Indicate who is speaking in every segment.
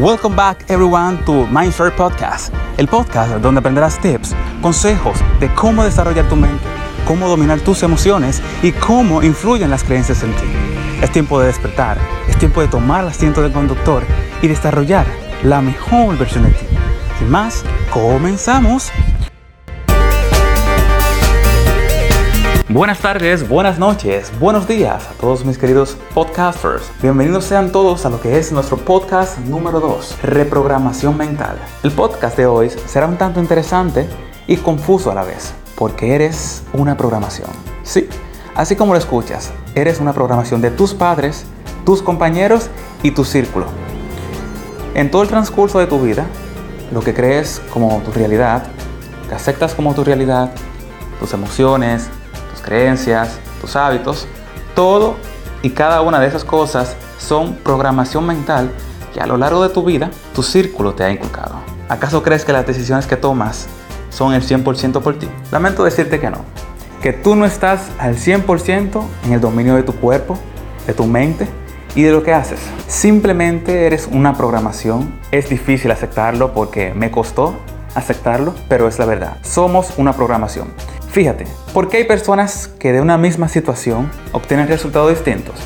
Speaker 1: Welcome back everyone to Mindshare Podcast, el podcast donde aprenderás tips, consejos de cómo desarrollar tu mente, cómo dominar tus emociones y cómo influyen las creencias en ti. Es tiempo de despertar, es tiempo de tomar el asiento del conductor y desarrollar la mejor versión de ti. Sin más, comenzamos. Buenas tardes, buenas noches, buenos días a todos mis queridos podcasters. Bienvenidos sean todos a lo que es nuestro podcast número 2, Reprogramación Mental. El podcast de hoy será un tanto interesante y confuso a la vez, porque eres una programación. Sí, así como lo escuchas, eres una programación de tus padres, tus compañeros y tu círculo. En todo el transcurso de tu vida, lo que crees como tu realidad, que aceptas como tu realidad, tus emociones, creencias, tus hábitos, todo y cada una de esas cosas son programación mental que a lo largo de tu vida tu círculo te ha inculcado. ¿Acaso crees que las decisiones que tomas son el 100% por ti? Lamento decirte que no, que tú no estás al 100% en el dominio de tu cuerpo, de tu mente y de lo que haces. Simplemente eres una programación. Es difícil aceptarlo porque me costó aceptarlo, pero es la verdad. Somos una programación. Fíjate, ¿por qué hay personas que de una misma situación obtienen resultados distintos?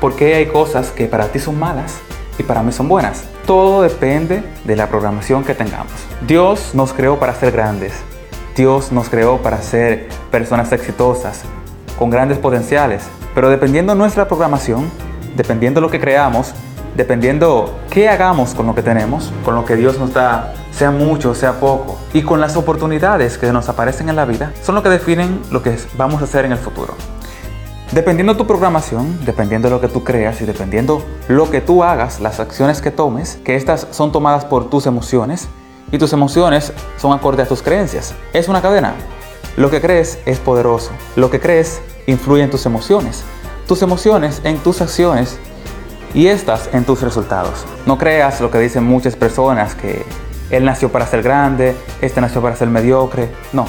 Speaker 1: ¿Por qué hay cosas que para ti son malas y para mí son buenas? Todo depende de la programación que tengamos. Dios nos creó para ser grandes. Dios nos creó para ser personas exitosas, con grandes potenciales. Pero dependiendo de nuestra programación, dependiendo de lo que creamos, dependiendo qué hagamos con lo que tenemos, con lo que Dios nos da sea mucho, sea poco, y con las oportunidades que nos aparecen en la vida, son lo que definen lo que vamos a hacer en el futuro. Dependiendo de tu programación, dependiendo de lo que tú creas y dependiendo lo que tú hagas, las acciones que tomes, que estas son tomadas por tus emociones y tus emociones son acorde a tus creencias. Es una cadena. Lo que crees es poderoso. Lo que crees influye en tus emociones. Tus emociones en tus acciones y estas en tus resultados. No creas lo que dicen muchas personas que él nació para ser grande, este nació para ser mediocre. No.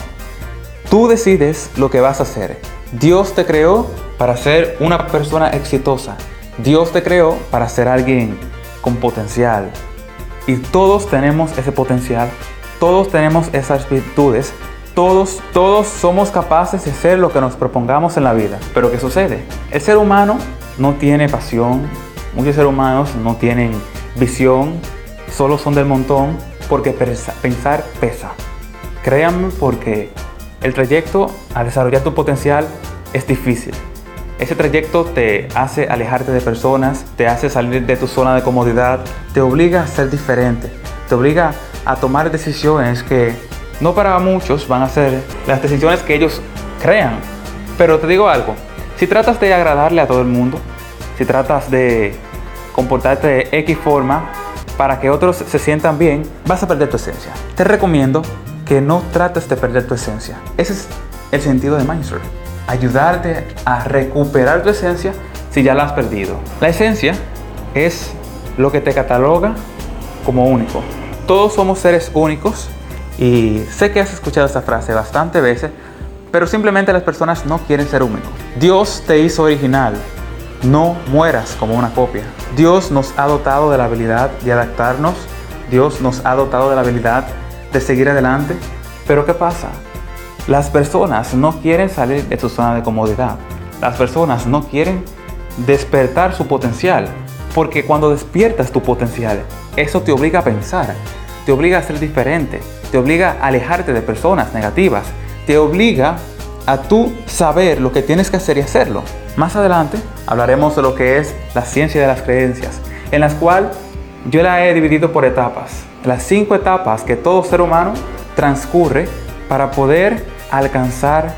Speaker 1: Tú decides lo que vas a hacer. Dios te creó para ser una persona exitosa. Dios te creó para ser alguien con potencial. Y todos tenemos ese potencial. Todos tenemos esas virtudes. Todos, todos somos capaces de hacer lo que nos propongamos en la vida. Pero ¿qué sucede? El ser humano no tiene pasión. Muchos seres humanos no tienen visión. Solo son del montón porque pensar pesa. Créanme porque el trayecto a desarrollar tu potencial es difícil. Ese trayecto te hace alejarte de personas, te hace salir de tu zona de comodidad, te obliga a ser diferente, te obliga a tomar decisiones que no para muchos van a ser las decisiones que ellos crean. Pero te digo algo, si tratas de agradarle a todo el mundo, si tratas de comportarte de X forma, para que otros se sientan bien, vas a perder tu esencia. Te recomiendo que no trates de perder tu esencia. Ese es el sentido de Mindset. Ayudarte a recuperar tu esencia si ya la has perdido. La esencia es lo que te cataloga como único. Todos somos seres únicos y sé que has escuchado esta frase bastante veces, pero simplemente las personas no quieren ser únicos. Dios te hizo original, no mueras como una copia. Dios nos ha dotado de la habilidad de adaptarnos. Dios nos ha dotado de la habilidad de seguir adelante. Pero ¿qué pasa? Las personas no quieren salir de su zona de comodidad. Las personas no quieren despertar su potencial. Porque cuando despiertas tu potencial, eso te obliga a pensar, te obliga a ser diferente, te obliga a alejarte de personas negativas, te obliga a tú saber lo que tienes que hacer y hacerlo. Más adelante hablaremos de lo que es la ciencia de las creencias, en las cuales yo la he dividido por etapas. Las cinco etapas que todo ser humano transcurre para poder alcanzar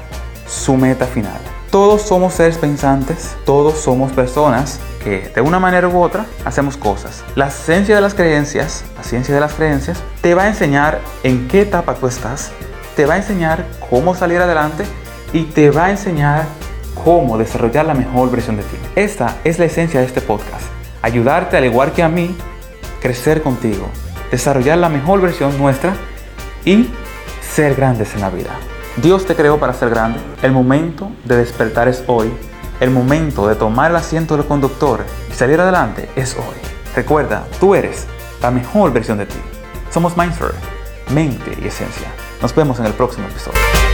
Speaker 1: su meta final. Todos somos seres pensantes, todos somos personas que de una manera u otra hacemos cosas. La ciencia de las creencias, la ciencia de las creencias, te va a enseñar en qué etapa tú estás, te va a enseñar cómo salir adelante y te va a enseñar cómo desarrollar la mejor versión de ti. Esta es la esencia de este podcast. Ayudarte, al igual que a mí, crecer contigo, desarrollar la mejor versión nuestra y ser grandes en la vida. Dios te creó para ser grande. El momento de despertar es hoy. El momento de tomar el asiento del conductor y salir adelante es hoy. Recuerda, tú eres la mejor versión de ti. Somos Mindsphere, mente y esencia. Nos vemos en el próximo episodio.